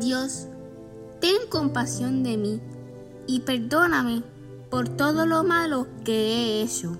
Dios, ten compasión de mí y perdóname por todo lo malo que he hecho.